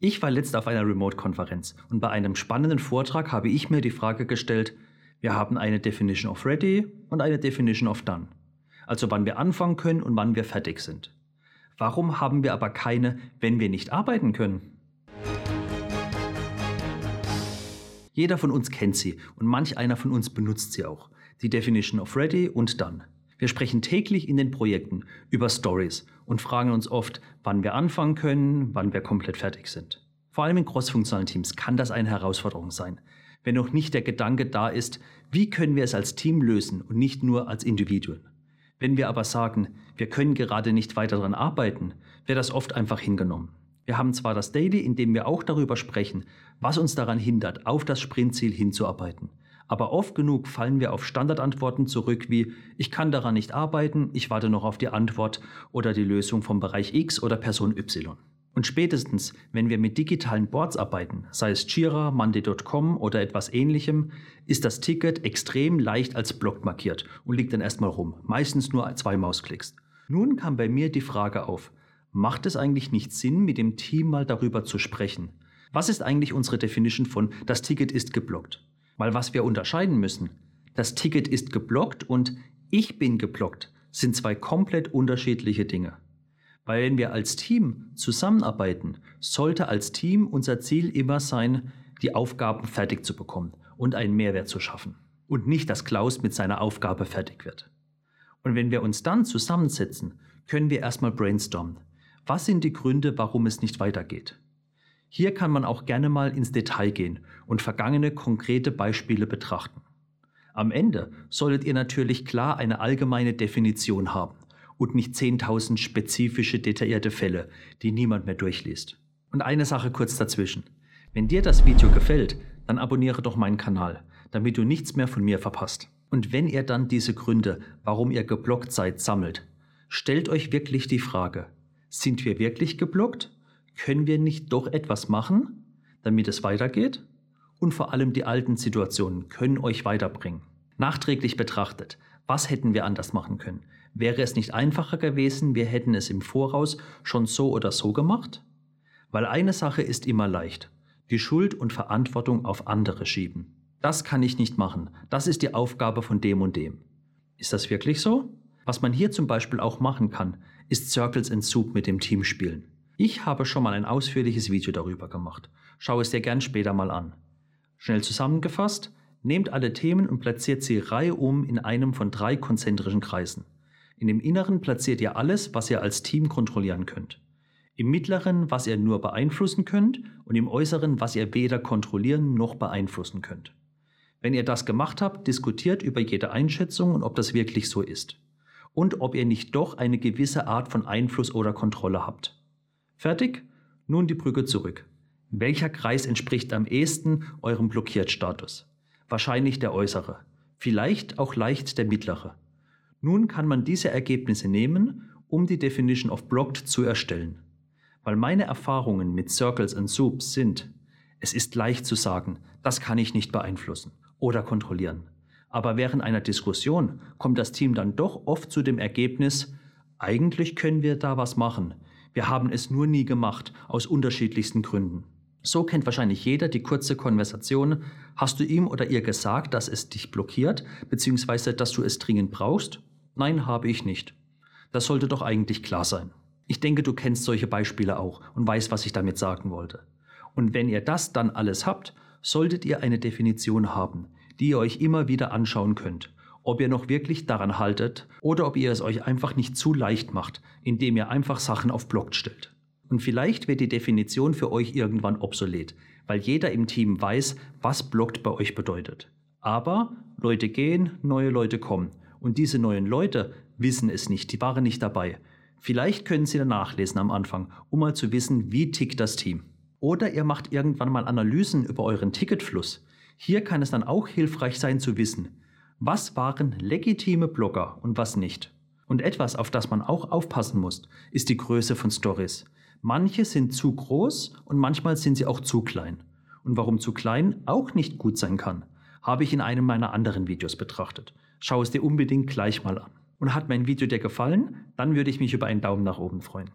Ich war letzt auf einer Remote-Konferenz und bei einem spannenden Vortrag habe ich mir die Frage gestellt, wir haben eine Definition of Ready und eine Definition of Done. Also wann wir anfangen können und wann wir fertig sind. Warum haben wir aber keine, wenn wir nicht arbeiten können? Jeder von uns kennt sie und manch einer von uns benutzt sie auch. Die Definition of Ready und Done. Wir sprechen täglich in den Projekten über Stories und fragen uns oft, wann wir anfangen können, wann wir komplett fertig sind. Vor allem in crossfunktionalen Teams kann das eine Herausforderung sein, wenn noch nicht der Gedanke da ist, wie können wir es als Team lösen und nicht nur als Individuen. Wenn wir aber sagen, wir können gerade nicht weiter daran arbeiten, wird das oft einfach hingenommen. Wir haben zwar das Daily, in dem wir auch darüber sprechen, was uns daran hindert, auf das Sprintziel hinzuarbeiten. Aber oft genug fallen wir auf Standardantworten zurück wie ich kann daran nicht arbeiten, ich warte noch auf die Antwort oder die Lösung vom Bereich X oder Person Y. Und spätestens, wenn wir mit digitalen Boards arbeiten, sei es Jira, Monday.com oder etwas ähnlichem, ist das Ticket extrem leicht als Block markiert und liegt dann erstmal rum, meistens nur zwei Mausklicks. Nun kam bei mir die Frage auf, macht es eigentlich nicht Sinn, mit dem Team mal darüber zu sprechen? Was ist eigentlich unsere Definition von das Ticket ist geblockt? Weil was wir unterscheiden müssen, das Ticket ist geblockt und ich bin geblockt, sind zwei komplett unterschiedliche Dinge. Weil wenn wir als Team zusammenarbeiten, sollte als Team unser Ziel immer sein, die Aufgaben fertig zu bekommen und einen Mehrwert zu schaffen. Und nicht, dass Klaus mit seiner Aufgabe fertig wird. Und wenn wir uns dann zusammensetzen, können wir erstmal brainstormen. Was sind die Gründe, warum es nicht weitergeht? Hier kann man auch gerne mal ins Detail gehen und vergangene konkrete Beispiele betrachten. Am Ende solltet ihr natürlich klar eine allgemeine Definition haben und nicht 10.000 spezifische detaillierte Fälle, die niemand mehr durchliest. Und eine Sache kurz dazwischen. Wenn dir das Video gefällt, dann abonniere doch meinen Kanal, damit du nichts mehr von mir verpasst. Und wenn ihr dann diese Gründe, warum ihr geblockt seid, sammelt, stellt euch wirklich die Frage, sind wir wirklich geblockt können wir nicht doch etwas machen, damit es weitergeht? Und vor allem die alten Situationen können euch weiterbringen. Nachträglich betrachtet, was hätten wir anders machen können? Wäre es nicht einfacher gewesen, wir hätten es im Voraus schon so oder so gemacht? Weil eine Sache ist immer leicht, die Schuld und Verantwortung auf andere schieben. Das kann ich nicht machen, das ist die Aufgabe von dem und dem. Ist das wirklich so? Was man hier zum Beispiel auch machen kann, ist Circles in Soup mit dem Team spielen. Ich habe schon mal ein ausführliches Video darüber gemacht. Schau es dir gern später mal an. Schnell zusammengefasst, nehmt alle Themen und platziert sie reihum in einem von drei konzentrischen Kreisen. In dem inneren platziert ihr alles, was ihr als Team kontrollieren könnt. Im mittleren, was ihr nur beeinflussen könnt und im äußeren, was ihr weder kontrollieren noch beeinflussen könnt. Wenn ihr das gemacht habt, diskutiert über jede Einschätzung und ob das wirklich so ist. Und ob ihr nicht doch eine gewisse Art von Einfluss oder Kontrolle habt. Fertig? Nun die Brücke zurück. Welcher Kreis entspricht am ehesten eurem Blockiertstatus? Wahrscheinlich der äußere, vielleicht auch leicht der mittlere. Nun kann man diese Ergebnisse nehmen, um die Definition of Blocked zu erstellen. Weil meine Erfahrungen mit Circles and Soups sind, es ist leicht zu sagen, das kann ich nicht beeinflussen oder kontrollieren. Aber während einer Diskussion kommt das Team dann doch oft zu dem Ergebnis, eigentlich können wir da was machen, wir haben es nur nie gemacht, aus unterschiedlichsten Gründen. So kennt wahrscheinlich jeder die kurze Konversation. Hast du ihm oder ihr gesagt, dass es dich blockiert, beziehungsweise dass du es dringend brauchst? Nein, habe ich nicht. Das sollte doch eigentlich klar sein. Ich denke, du kennst solche Beispiele auch und weißt, was ich damit sagen wollte. Und wenn ihr das dann alles habt, solltet ihr eine Definition haben, die ihr euch immer wieder anschauen könnt ob ihr noch wirklich daran haltet oder ob ihr es euch einfach nicht zu leicht macht, indem ihr einfach Sachen auf Block stellt. Und vielleicht wird die Definition für euch irgendwann obsolet, weil jeder im Team weiß, was blockt bei euch bedeutet. Aber Leute gehen, neue Leute kommen. Und diese neuen Leute wissen es nicht, die waren nicht dabei. Vielleicht können sie dann nachlesen am Anfang, um mal zu wissen, wie tickt das Team. Oder ihr macht irgendwann mal Analysen über euren Ticketfluss. Hier kann es dann auch hilfreich sein zu wissen, was waren legitime Blogger und was nicht? Und etwas, auf das man auch aufpassen muss, ist die Größe von Stories. Manche sind zu groß und manchmal sind sie auch zu klein. Und warum zu klein auch nicht gut sein kann, habe ich in einem meiner anderen Videos betrachtet. Schau es dir unbedingt gleich mal an. Und hat mein Video dir gefallen, dann würde ich mich über einen Daumen nach oben freuen.